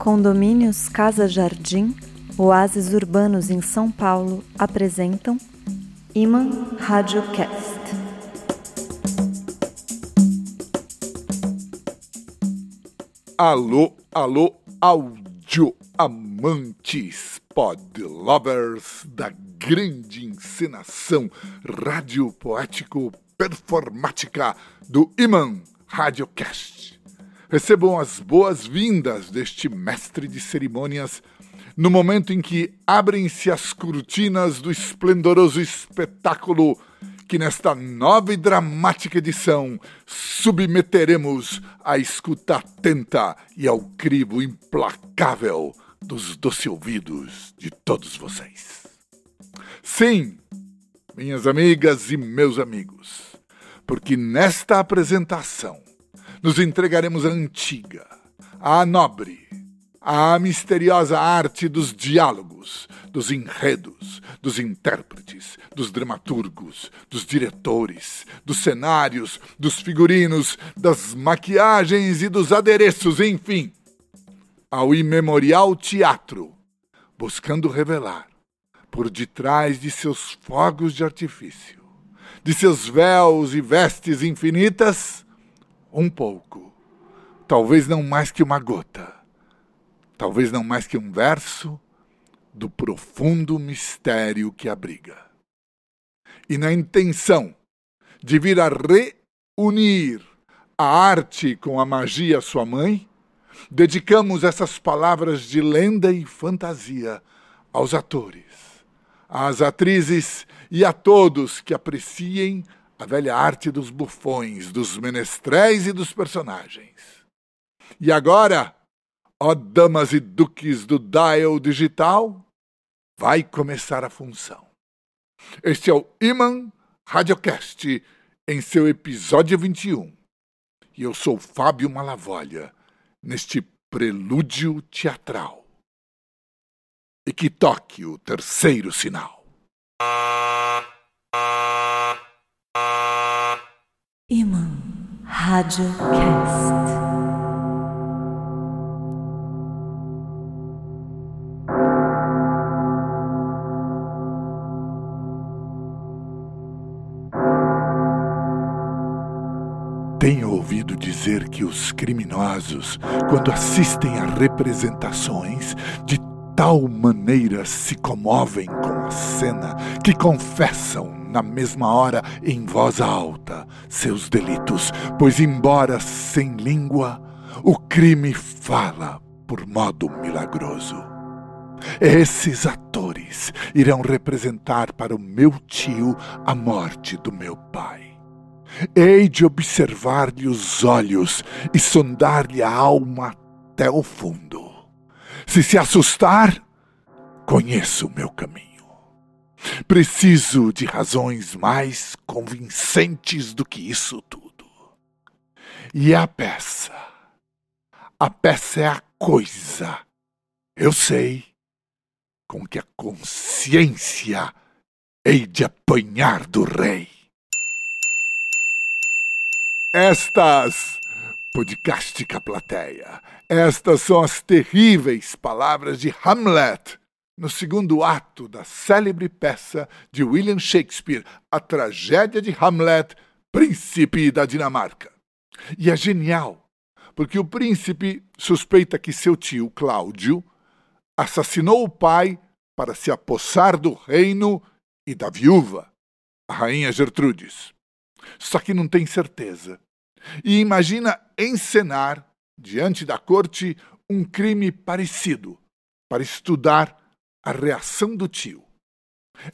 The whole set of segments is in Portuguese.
Condomínios Casa Jardim, Oásis Urbanos em São Paulo apresentam Iman Radiocast. Alô, alô, áudio amantes, pod lovers da grande encenação radiopoético performática do Iman Radiocast. Recebam as boas-vindas deste mestre de cerimônias no momento em que abrem-se as cortinas do esplendoroso espetáculo que nesta nova e dramática edição submeteremos à escuta atenta e ao crivo implacável dos doce ouvidos de todos vocês. Sim, minhas amigas e meus amigos, porque nesta apresentação nos entregaremos à antiga, à nobre, à misteriosa arte dos diálogos, dos enredos, dos intérpretes, dos dramaturgos, dos diretores, dos cenários, dos figurinos, das maquiagens e dos adereços, enfim, ao imemorial teatro, buscando revelar, por detrás de seus fogos de artifício, de seus véus e vestes infinitas, um pouco, talvez não mais que uma gota, talvez não mais que um verso do profundo mistério que abriga. E na intenção de vir a reunir a arte com a magia sua mãe, dedicamos essas palavras de lenda e fantasia aos atores, às atrizes e a todos que apreciem a velha arte dos bufões, dos menestréis e dos personagens. E agora, ó damas e duques do dial digital, vai começar a função. Este é o Iman Radiocast, em seu episódio 21. E eu sou Fábio Malavolha, neste prelúdio teatral. E que toque o terceiro sinal. Iman Radiocast. Tenho ouvido dizer que os criminosos, quando assistem a representações, de tal maneira se comovem com cena que confessam na mesma hora em voz alta seus delitos, pois, embora sem língua, o crime fala por modo milagroso. Esses atores irão representar para o meu tio a morte do meu pai. Hei de observar-lhe os olhos e sondar-lhe a alma até o fundo. Se se assustar, conheço o meu caminho. Preciso de razões mais convincentes do que isso tudo. E a peça. A peça é a coisa, eu sei, com que a consciência hei de apanhar do rei. Estas, podcastica plateia, estas são as terríveis palavras de Hamlet no segundo ato da célebre peça de William Shakespeare, A Tragédia de Hamlet, Príncipe da Dinamarca. E é genial, porque o príncipe suspeita que seu tio, Cláudio, assassinou o pai para se apossar do reino e da viúva, a rainha Gertrudes só que não tem certeza. E imagina encenar, diante da corte, um crime parecido, para estudar a reação do tio.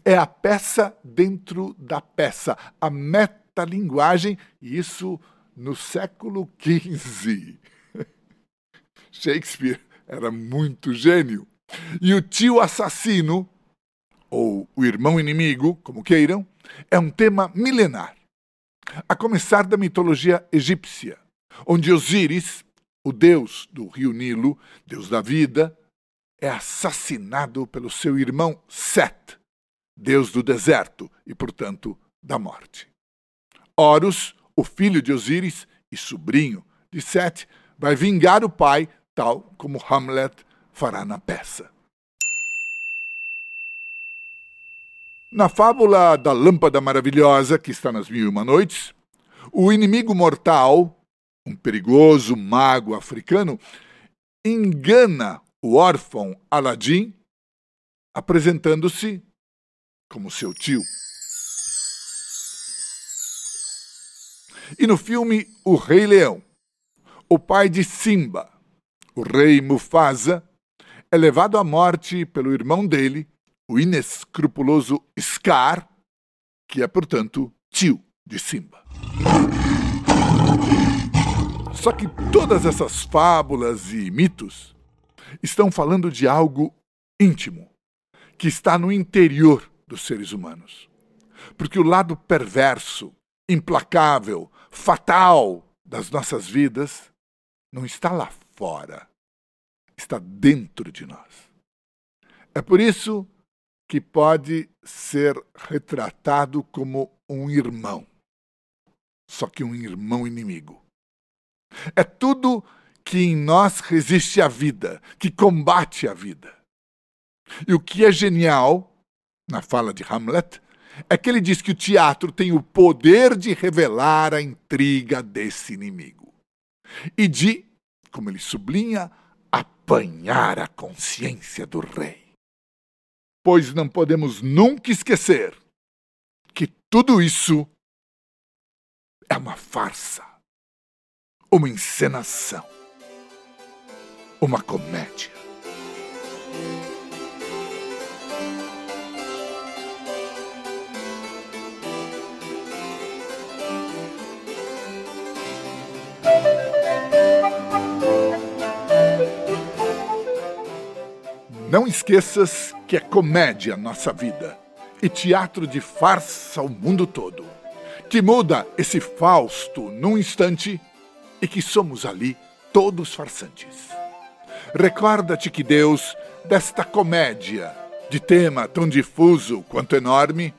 É a peça dentro da peça, a metalinguagem, e isso no século XV. Shakespeare era muito gênio. E o tio assassino, ou o irmão inimigo, como queiram, é um tema milenar a começar da mitologia egípcia, onde Osíris, o deus do rio Nilo, deus da vida, é assassinado pelo seu irmão Set, deus do deserto e, portanto, da morte. Horus, o filho de Osíris e sobrinho de Set, vai vingar o pai tal como Hamlet fará na peça. Na fábula da Lâmpada Maravilhosa, que está nas Mil e Uma Noites, o inimigo mortal, um perigoso mago africano, engana o órfão Aladim, apresentando-se como seu tio. E no filme O Rei Leão, o pai de Simba, o rei Mufasa, é levado à morte pelo irmão dele, o inescrupuloso Scar, que é, portanto, tio de Simba. Só que todas essas fábulas e mitos estão falando de algo íntimo, que está no interior dos seres humanos. Porque o lado perverso, implacável, fatal das nossas vidas não está lá fora, está dentro de nós. É por isso que pode ser retratado como um irmão, só que um irmão inimigo. É tudo que em nós resiste à vida, que combate a vida. E o que é genial, na fala de Hamlet, é que ele diz que o teatro tem o poder de revelar a intriga desse inimigo e de, como ele sublinha, apanhar a consciência do rei. Pois não podemos nunca esquecer que tudo isso é uma farsa, uma encenação, uma comédia. Não esqueças que é comédia nossa vida e teatro de farsa o mundo todo, que muda esse Fausto num instante e que somos ali todos farsantes. Recorda-te que Deus, desta comédia, de tema tão difuso quanto enorme,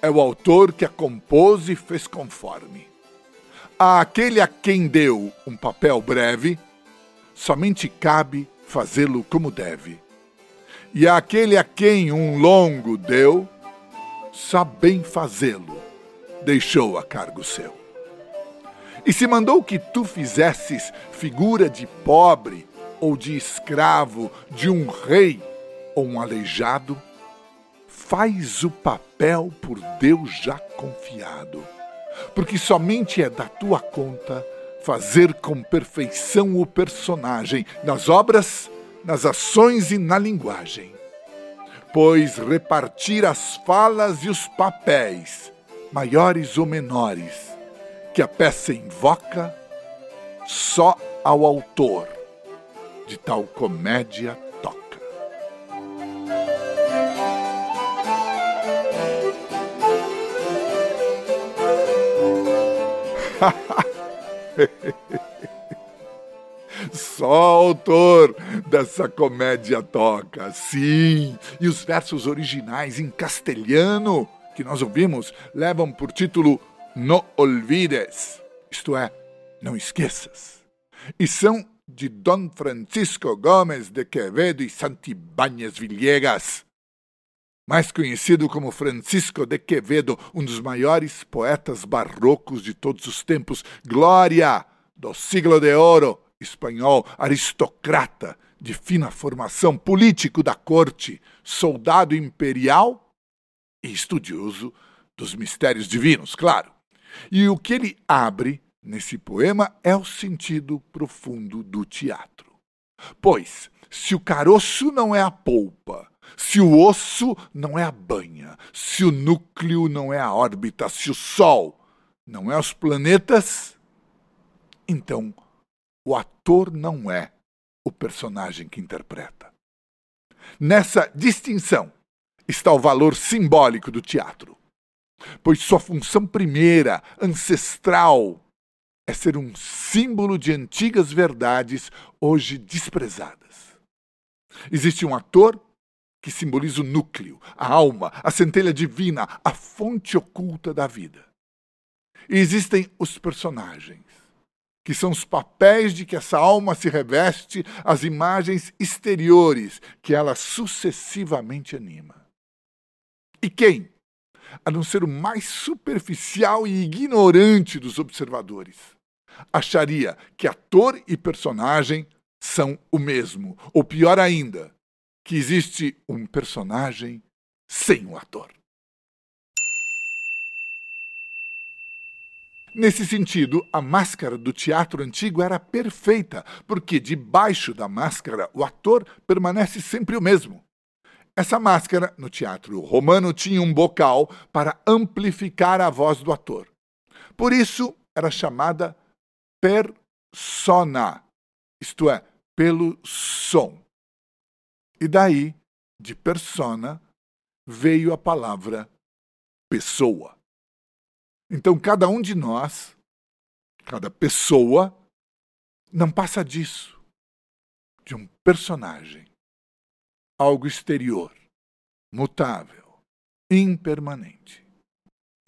é o autor que a compôs e fez conforme. A aquele a quem deu um papel breve, somente cabe fazê-lo como deve e aquele a quem um longo deu, só bem fazê-lo, deixou a cargo seu. E se mandou que tu fizesses figura de pobre ou de escravo, de um rei ou um aleijado, faz o papel por Deus já confiado, porque somente é da tua conta fazer com perfeição o personagem nas obras nas ações e na linguagem. Pois repartir as falas e os papéis, maiores ou menores, que a peça invoca, só ao autor de tal comédia toca. Só autor dessa comédia toca, sim. E os versos originais em castelhano que nós ouvimos levam por título No Olvides, isto é, não esqueças. E são de Dom Francisco Gomes de Quevedo e Santibáñez Villegas, mais conhecido como Francisco de Quevedo, um dos maiores poetas barrocos de todos os tempos. Glória do siglo de ouro espanhol, aristocrata de fina formação, político da corte, soldado imperial e estudioso dos mistérios divinos, claro. E o que ele abre nesse poema é o sentido profundo do teatro. Pois, se o caroço não é a polpa, se o osso não é a banha, se o núcleo não é a órbita, se o Sol não é os planetas, então o ator não é o personagem que interpreta. Nessa distinção está o valor simbólico do teatro, pois sua função primeira, ancestral, é ser um símbolo de antigas verdades hoje desprezadas. Existe um ator que simboliza o núcleo, a alma, a centelha divina, a fonte oculta da vida. E existem os personagens que são os papéis de que essa alma se reveste, as imagens exteriores que ela sucessivamente anima. E quem, a não ser o mais superficial e ignorante dos observadores, acharia que ator e personagem são o mesmo, ou pior ainda, que existe um personagem sem o ator. Nesse sentido, a máscara do teatro antigo era perfeita, porque debaixo da máscara o ator permanece sempre o mesmo. Essa máscara, no teatro romano, tinha um bocal para amplificar a voz do ator. Por isso, era chamada persona, isto é, pelo som. E daí, de persona, veio a palavra pessoa. Então, cada um de nós, cada pessoa, não passa disso, de um personagem, algo exterior, mutável, impermanente.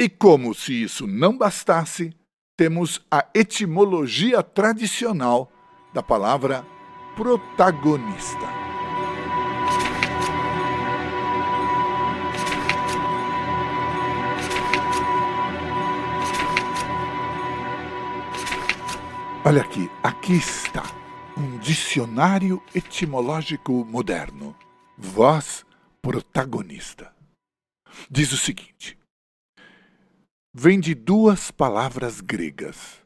E como se isso não bastasse, temos a etimologia tradicional da palavra protagonista. Olha aqui, aqui está um dicionário etimológico moderno. Voz protagonista. Diz o seguinte: vem de duas palavras gregas,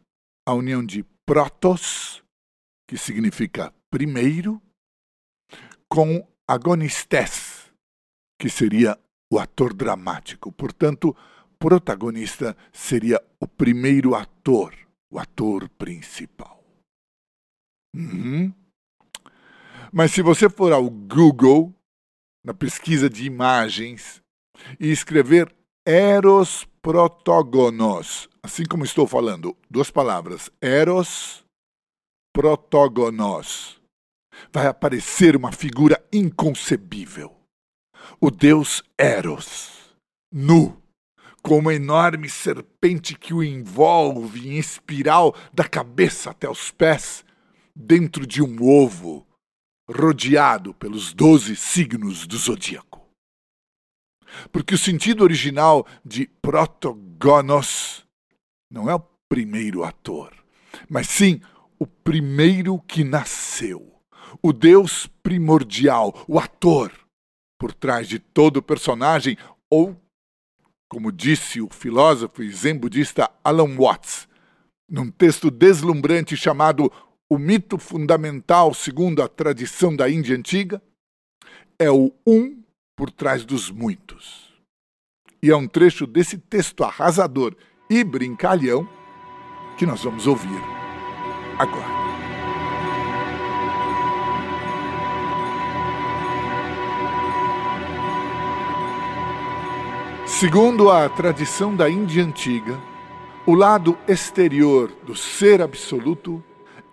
a união de protos, que significa primeiro, com agonistes, que seria o ator dramático. Portanto, protagonista seria o primeiro ator o ator principal. Uhum. Mas se você for ao Google, na pesquisa de imagens, e escrever Eros protogonos, assim como estou falando, duas palavras, Eros protogonos, vai aparecer uma figura inconcebível. O deus Eros, nu, com uma enorme serpente que o envolve em espiral da cabeça até os pés, dentro de um ovo, rodeado pelos doze signos do zodíaco. Porque o sentido original de protogonos não é o primeiro ator, mas sim o primeiro que nasceu, o Deus primordial, o ator, por trás de todo personagem ou como disse o filósofo e zen budista Alan Watts, num texto deslumbrante chamado O Mito Fundamental segundo a Tradição da Índia Antiga, é o um por trás dos muitos. E é um trecho desse texto arrasador e brincalhão que nós vamos ouvir agora. Segundo a tradição da Índia antiga, o lado exterior do ser absoluto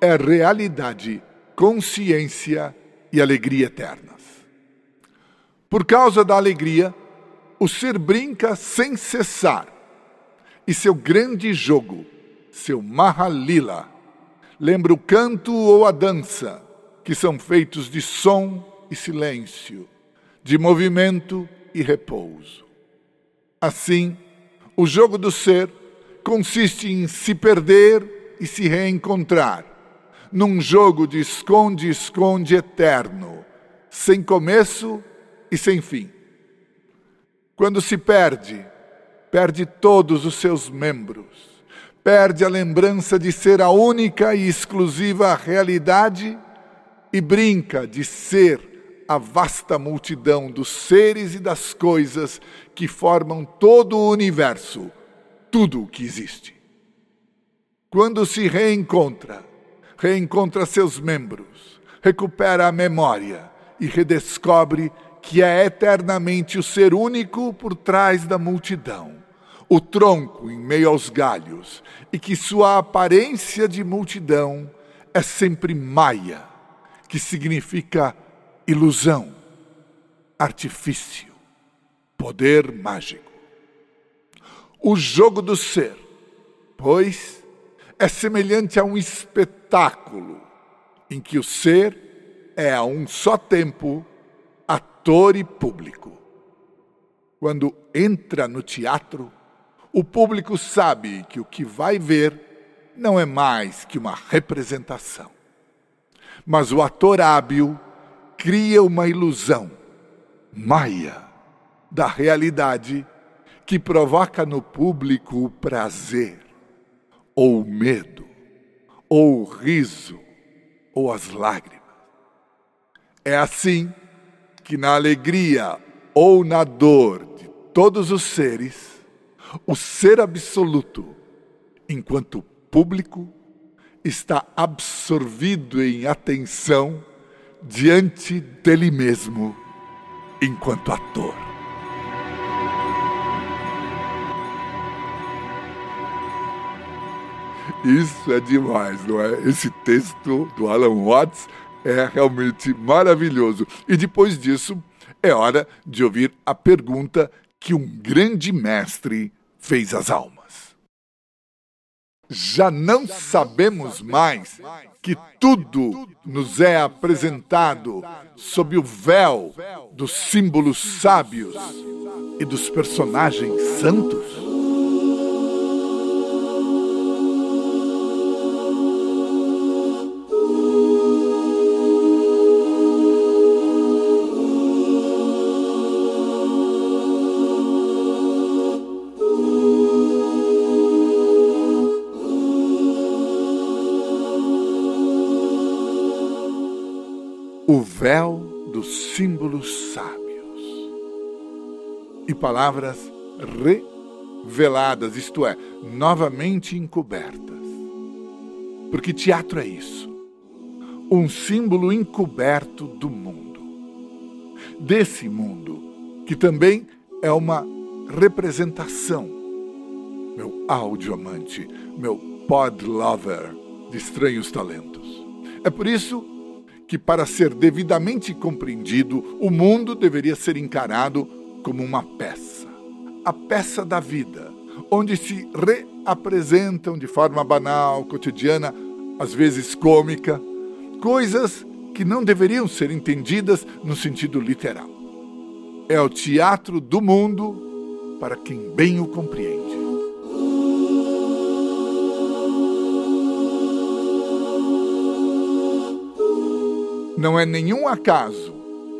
é realidade, consciência e alegria eternas. Por causa da alegria, o ser brinca sem cessar, e seu grande jogo, seu Mahalila, lembra o canto ou a dança, que são feitos de som e silêncio, de movimento e repouso. Assim, o jogo do ser consiste em se perder e se reencontrar, num jogo de esconde-esconde eterno, sem começo e sem fim. Quando se perde, perde todos os seus membros, perde a lembrança de ser a única e exclusiva realidade e brinca de ser a vasta multidão dos seres e das coisas que formam todo o universo, tudo o que existe. Quando se reencontra, reencontra seus membros, recupera a memória e redescobre que é eternamente o ser único por trás da multidão, o tronco em meio aos galhos, e que sua aparência de multidão é sempre maia, que significa ilusão, artifício, poder mágico. O jogo do ser, pois, é semelhante a um espetáculo em que o ser é a um só tempo ator e público. Quando entra no teatro, o público sabe que o que vai ver não é mais que uma representação. Mas o ator hábil cria uma ilusão, maia, da realidade que provoca no público o prazer, ou o medo, ou o riso, ou as lágrimas. É assim que na alegria ou na dor de todos os seres, o ser absoluto, enquanto público, está absorvido em atenção diante dele mesmo, enquanto ator. Isso é demais, não é? Esse texto do Alan Watts é realmente maravilhoso. E depois disso, é hora de ouvir a pergunta que um grande mestre fez às almas. Já não sabemos mais que tudo nos é apresentado sob o véu dos símbolos sábios e dos personagens santos? Véu dos símbolos sábios e palavras reveladas, isto é, novamente encobertas. Porque teatro é isso um símbolo encoberto do mundo. Desse mundo, que também é uma representação. Meu áudio amante, meu pod lover de estranhos talentos. É por isso que, para ser devidamente compreendido, o mundo deveria ser encarado como uma peça a peça da vida, onde se reapresentam de forma banal, cotidiana, às vezes cômica, coisas que não deveriam ser entendidas no sentido literal. É o teatro do mundo para quem bem o compreende. Não é nenhum acaso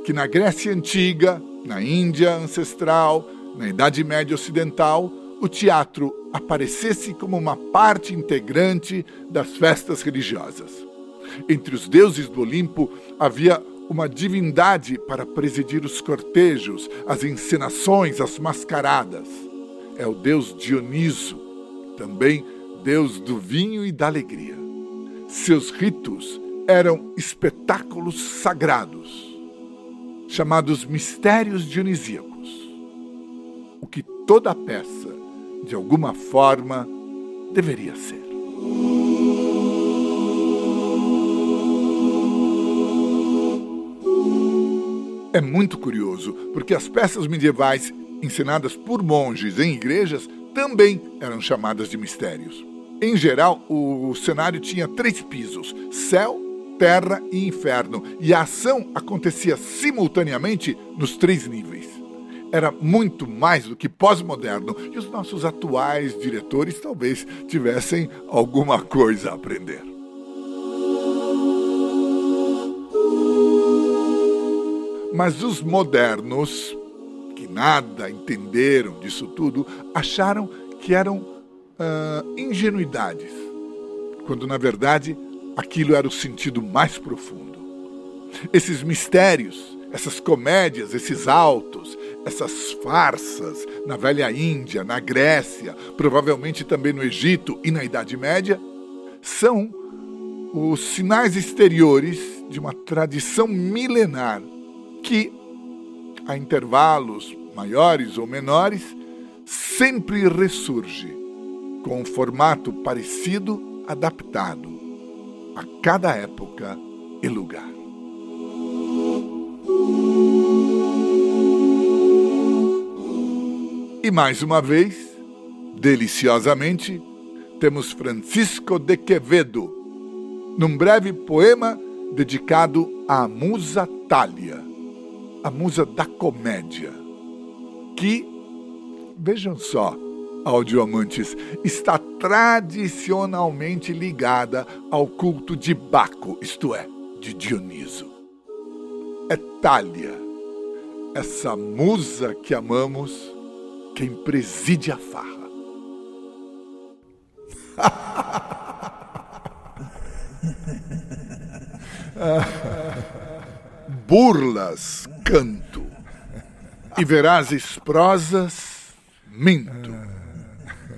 que na Grécia Antiga, na Índia ancestral, na Idade Média Ocidental, o teatro aparecesse como uma parte integrante das festas religiosas. Entre os deuses do Olimpo havia uma divindade para presidir os cortejos, as encenações, as mascaradas. É o deus Dioniso, também deus do vinho e da alegria. Seus ritos eram espetáculos sagrados, chamados mistérios dionisíacos, o que toda peça, de alguma forma, deveria ser. É muito curioso, porque as peças medievais ensinadas por monges em igrejas também eram chamadas de mistérios. Em geral, o cenário tinha três pisos: céu, terra e inferno, e a ação acontecia simultaneamente nos três níveis. Era muito mais do que pós-moderno, e os nossos atuais diretores talvez tivessem alguma coisa a aprender. Mas os modernos, que nada entenderam disso tudo, acharam que eram uh, ingenuidades, quando na verdade aquilo era o sentido mais profundo. Esses mistérios, essas comédias, esses altos, essas farsas na velha Índia, na Grécia, provavelmente também no Egito e na Idade Média, são os sinais exteriores de uma tradição milenar que, a intervalos maiores ou menores, sempre ressurge com um formato parecido, adaptado a cada época e lugar. E mais uma vez, deliciosamente, temos Francisco de Quevedo, num breve poema dedicado à musa Thalia, a musa da comédia, que, vejam só, audioamantes, está tradicionalmente ligada ao culto de Baco, isto é, de Dioniso. É Thalia, essa musa que amamos, quem preside a farra. Burlas canto e verazes prosas minto,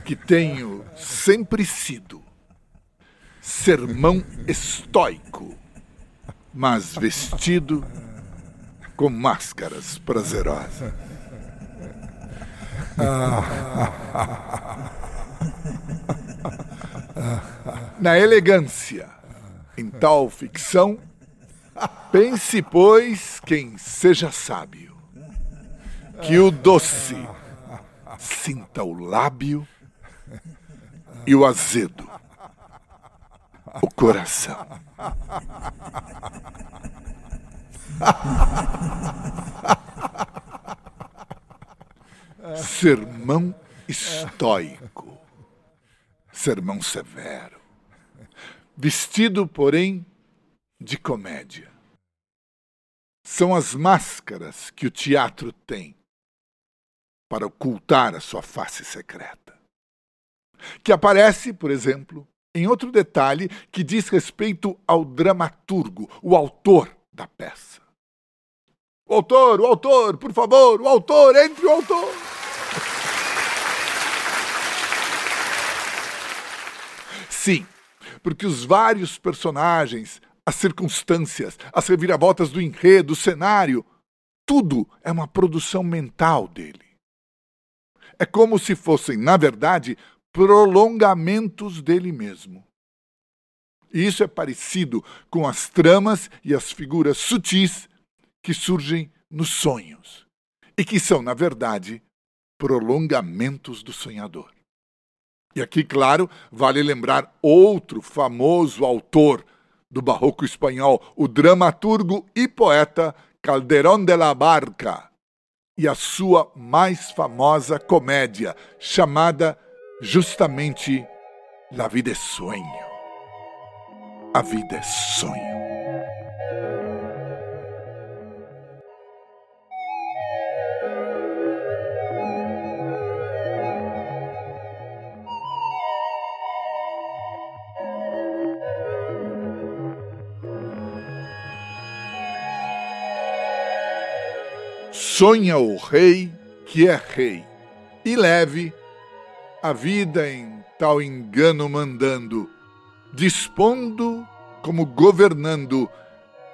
que tenho sempre sido sermão estoico, mas vestido com máscaras prazerosas. Na elegância, em tal ficção, pense, pois, quem seja sábio, que o doce sinta o lábio e o azedo, o coração. Sermão estoico, sermão severo, vestido, porém, de comédia. São as máscaras que o teatro tem para ocultar a sua face secreta. Que aparece, por exemplo, em outro detalhe que diz respeito ao dramaturgo, o autor da peça. O autor, o autor, por favor, o autor, entre o autor. Sim, porque os vários personagens, as circunstâncias, as reviravoltas do enredo, do cenário, tudo é uma produção mental dele. É como se fossem, na verdade, prolongamentos dele mesmo. E isso é parecido com as tramas e as figuras sutis que surgem nos sonhos e que são, na verdade, prolongamentos do sonhador. E aqui, claro, vale lembrar outro famoso autor do barroco espanhol, o dramaturgo e poeta Calderón de la Barca, e a sua mais famosa comédia, chamada justamente La Vida é Sonho. A vida é sonho. Sonha o rei que é rei, e leve a vida em tal engano mandando, dispondo como governando,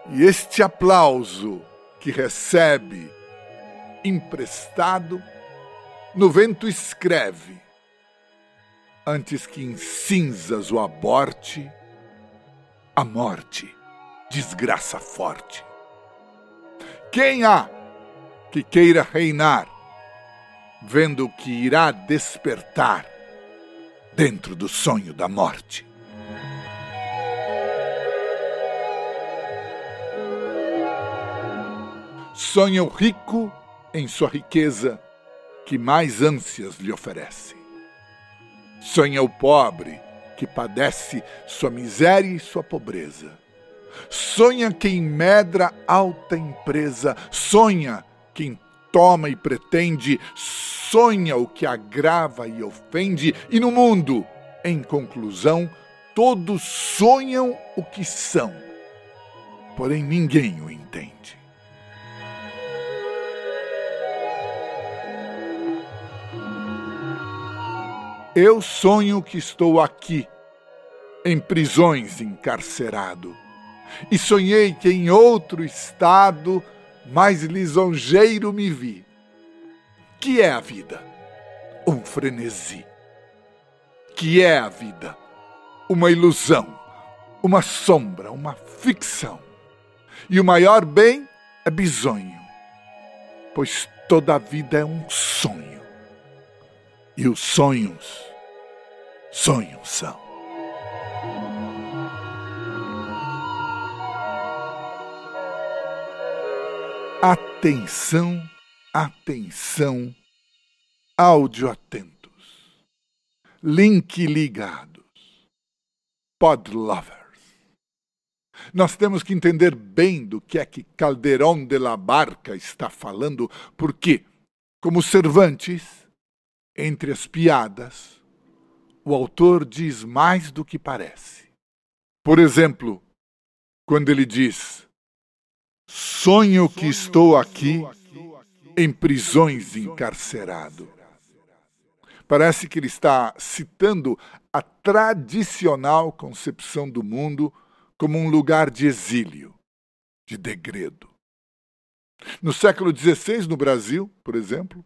e este aplauso que recebe emprestado, no vento escreve, antes que em cinzas o aborte, a morte, desgraça forte. Quem há que queira reinar, vendo que irá despertar dentro do sonho da morte. Sonha o rico em sua riqueza, que mais ânsias lhe oferece. Sonha o pobre, que padece sua miséria e sua pobreza. Sonha quem medra alta empresa, sonha quem toma e pretende, sonha o que agrava e ofende, e no mundo, em conclusão, todos sonham o que são, porém ninguém o entende. Eu sonho que estou aqui, em prisões encarcerado, e sonhei que em outro estado mais lisonjeiro me vi. Que é a vida? Um frenesi. Que é a vida? Uma ilusão, uma sombra, uma ficção. E o maior bem é bisonho, pois toda a vida é um sonho. E os sonhos sonhos são. Atenção, atenção, áudio atentos, link ligados, pod lovers. Nós temos que entender bem do que é que Calderón de la Barca está falando, porque, como Cervantes, entre as piadas, o autor diz mais do que parece. Por exemplo, quando ele diz: Sonho que estou aqui em prisões encarcerado. Parece que ele está citando a tradicional concepção do mundo como um lugar de exílio, de degredo. No século XVI, no Brasil, por exemplo,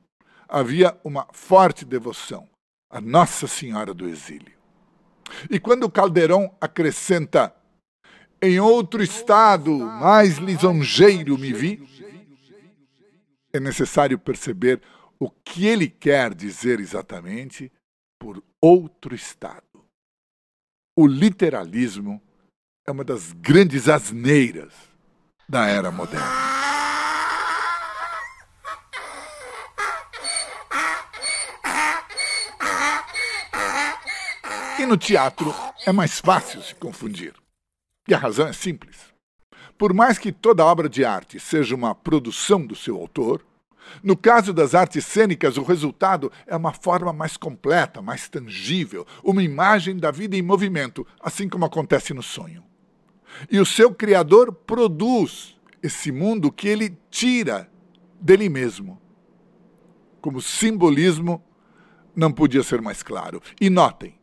havia uma forte devoção à Nossa Senhora do Exílio. E quando Caldeirão acrescenta em outro estado mais lisonjeiro me vi, é necessário perceber o que ele quer dizer exatamente por outro estado. O literalismo é uma das grandes asneiras da era moderna. E no teatro é mais fácil se confundir. E a razão é simples. Por mais que toda obra de arte seja uma produção do seu autor, no caso das artes cênicas, o resultado é uma forma mais completa, mais tangível, uma imagem da vida em movimento, assim como acontece no sonho. E o seu criador produz esse mundo que ele tira dele mesmo. Como simbolismo, não podia ser mais claro. E notem,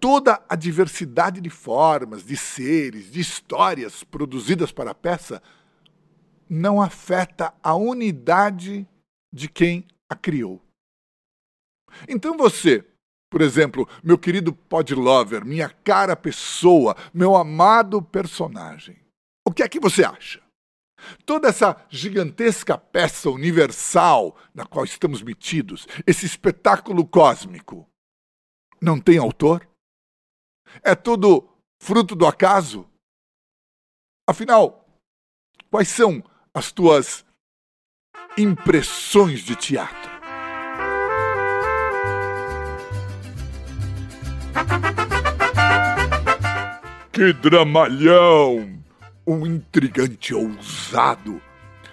toda a diversidade de formas, de seres, de histórias produzidas para a peça não afeta a unidade de quem a criou. Então você, por exemplo, meu querido podlover, minha cara pessoa, meu amado personagem, o que é que você acha? Toda essa gigantesca peça universal na qual estamos metidos, esse espetáculo cósmico, não tem autor? É tudo fruto do acaso? Afinal, quais são as tuas impressões de teatro? Que dramalhão! Um intrigante ousado,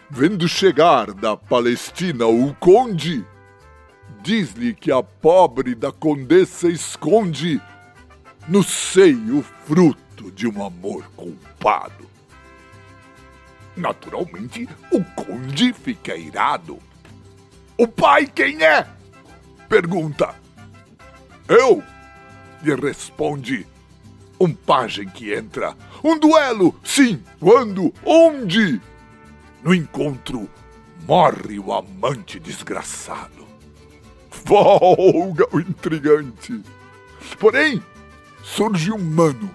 vendo chegar da Palestina o conde, diz-lhe que a pobre da condessa esconde no seio fruto de um amor culpado. Naturalmente, o conde fica irado. O pai quem é? Pergunta. Eu? Lhe responde um pajem que entra. Um duelo? Sim. Quando? Onde? No encontro, morre o amante desgraçado. Folga o intrigante. Porém, surge um mano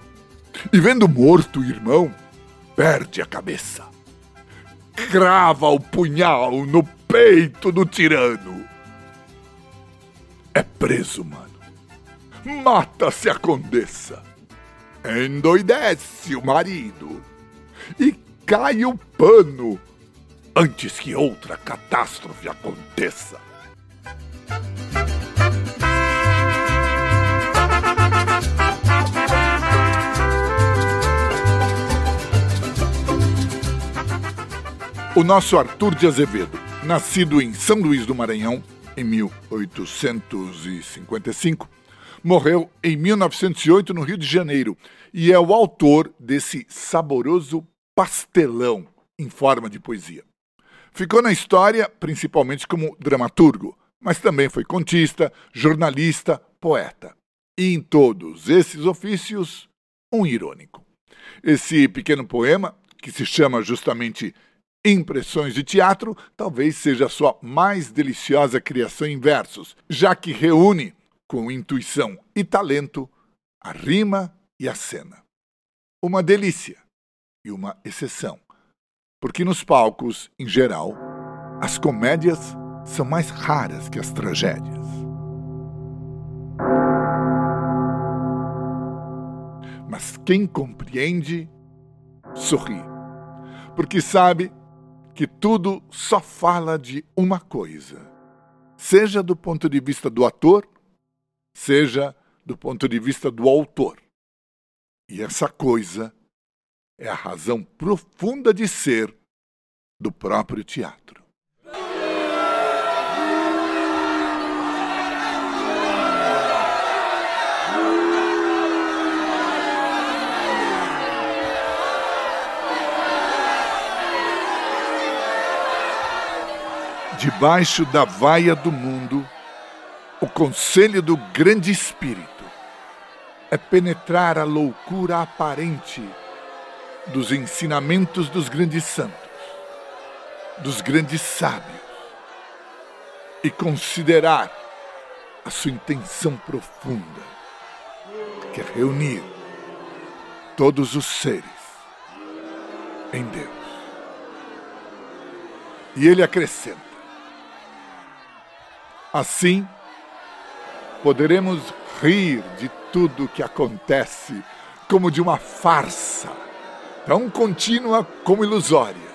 e, vendo morto o irmão, perde a cabeça. Crava o punhal no peito do tirano. É preso, mano. Mata-se a condessa. Endoidece o marido. E cai o pano antes que outra catástrofe aconteça. O nosso Arthur de Azevedo, nascido em São Luís do Maranhão em 1855, morreu em 1908 no Rio de Janeiro e é o autor desse saboroso pastelão em forma de poesia. Ficou na história principalmente como dramaturgo, mas também foi contista, jornalista, poeta. E em todos esses ofícios, um irônico. Esse pequeno poema, que se chama justamente Impressões de Teatro talvez seja a sua mais deliciosa criação em versos, já que reúne, com intuição e talento, a rima e a cena. Uma delícia e uma exceção, porque nos palcos, em geral, as comédias são mais raras que as tragédias. quem compreende sorri, porque sabe que tudo só fala de uma coisa, seja do ponto de vista do ator, seja do ponto de vista do autor. E essa coisa é a razão profunda de ser do próprio teatro. Debaixo da vaia do mundo, o conselho do grande espírito é penetrar a loucura aparente dos ensinamentos dos grandes santos, dos grandes sábios, e considerar a sua intenção profunda, que é reunir todos os seres em Deus. E ele acrescenta: Assim, poderemos rir de tudo que acontece como de uma farsa, tão contínua como ilusória,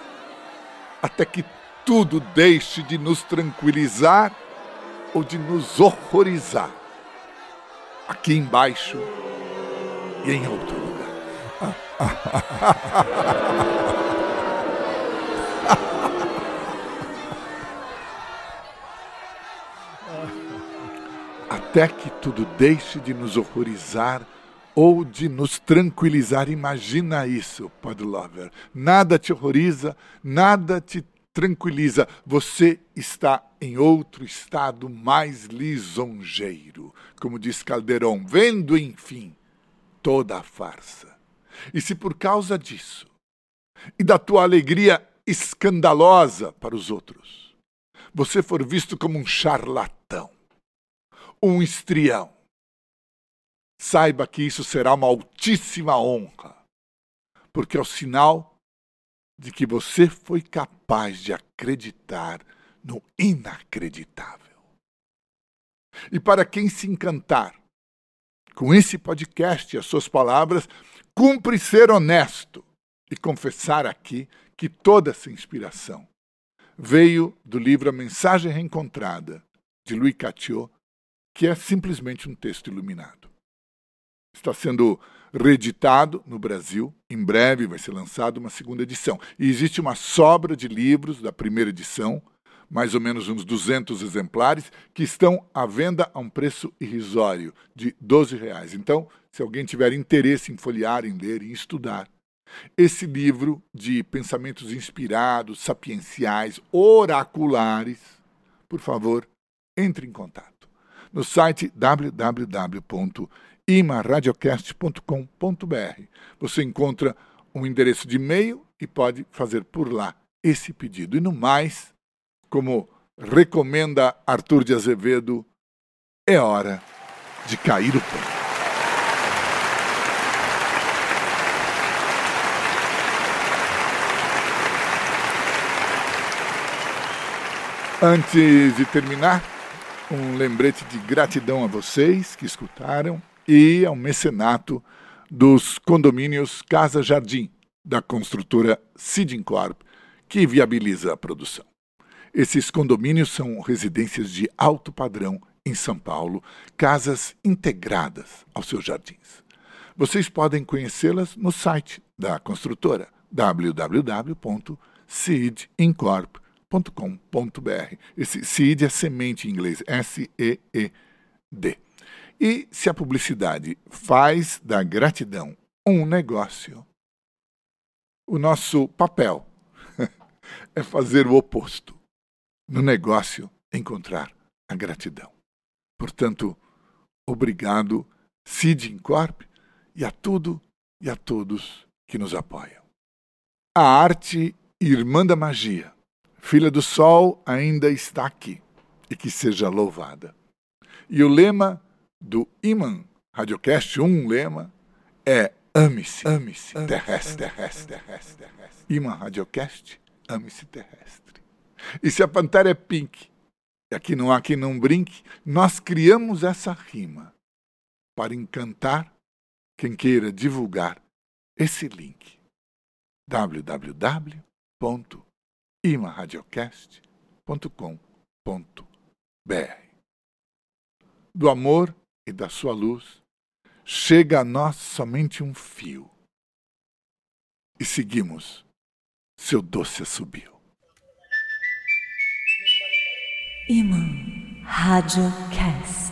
até que tudo deixe de nos tranquilizar ou de nos horrorizar. Aqui embaixo e em outro lugar. até que tudo deixe de nos horrorizar ou de nos tranquilizar. Imagina isso, Podlover. Nada te horroriza, nada te tranquiliza. Você está em outro estado mais lisonjeiro, como diz Calderon, vendo, enfim, toda a farsa. E se por causa disso e da tua alegria escandalosa para os outros, você for visto como um charlatão, um estrião. Saiba que isso será uma altíssima honra, porque é o sinal de que você foi capaz de acreditar no inacreditável. E para quem se encantar com esse podcast e as suas palavras, cumpre ser honesto e confessar aqui que toda essa inspiração veio do livro A Mensagem Reencontrada, de Louis Catio, que é simplesmente um texto iluminado. Está sendo reeditado no Brasil, em breve vai ser lançada uma segunda edição. E existe uma sobra de livros da primeira edição, mais ou menos uns 200 exemplares, que estão à venda a um preço irrisório de 12 reais. Então, se alguém tiver interesse em folhear, em ler, em estudar, esse livro de pensamentos inspirados, sapienciais, oraculares, por favor, entre em contato no site www.imaradiocast.com.br. Você encontra um endereço de e-mail e pode fazer por lá esse pedido. E no mais, como recomenda Arthur de Azevedo, é hora de cair o pano. Antes de terminar, um lembrete de gratidão a vocês que escutaram e ao mecenato dos condomínios Casa Jardim, da construtora Sidincorp, que viabiliza a produção. Esses condomínios são residências de alto padrão em São Paulo, casas integradas aos seus jardins. Vocês podem conhecê-las no site da construtora www.sidincorp.com seed.com.br. Esse seed é semente em inglês, S-E-E-D. E se a publicidade faz da gratidão um negócio, o nosso papel é fazer o oposto. No negócio, encontrar a gratidão. Portanto, obrigado, Cid Incorp, e a tudo e a todos que nos apoiam. A arte irmã da magia Filha do Sol ainda está aqui e que seja louvada. E o lema do Iman Radiocast, um lema, é ame-se, ame-se, terrestre, terrestre, terrestre, terrestre. Iman Radiocast, ame-se terrestre. E se a pantera é pink, e aqui não há quem não brinque, nós criamos essa rima para encantar quem queira divulgar esse link www.imaradiocast.com.br. Do amor e da sua luz chega a nós somente um fio. E seguimos seu doce assobio. Imã Radiocast.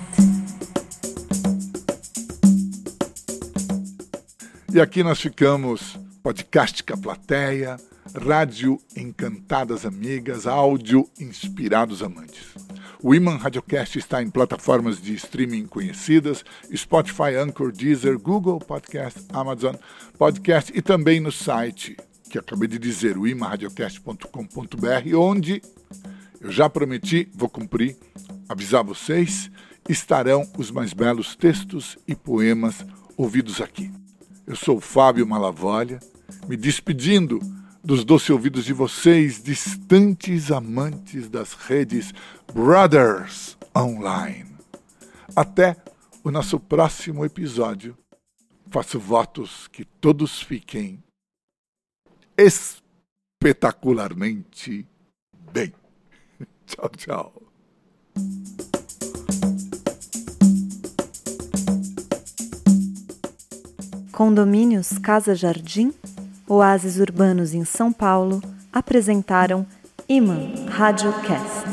E aqui nós ficamos podcast com a plateia, rádio encantadas amigas, áudio inspirados amantes. O Iman Radiocast está em plataformas de streaming conhecidas, Spotify, Anchor, Deezer, Google Podcast, Amazon Podcast e também no site que acabei de dizer, o imanradiocast.com.br, onde eu já prometi, vou cumprir, avisar vocês, estarão os mais belos textos e poemas ouvidos aqui. Eu sou Fábio Malavolha, me despedindo dos doce ouvidos de vocês, distantes amantes das redes Brothers Online. Até o nosso próximo episódio. Faço votos que todos fiquem espetacularmente bem. Tchau, tchau. Condomínios Casa Jardim Oásis Urbanos em São Paulo apresentaram Iman Radiocast.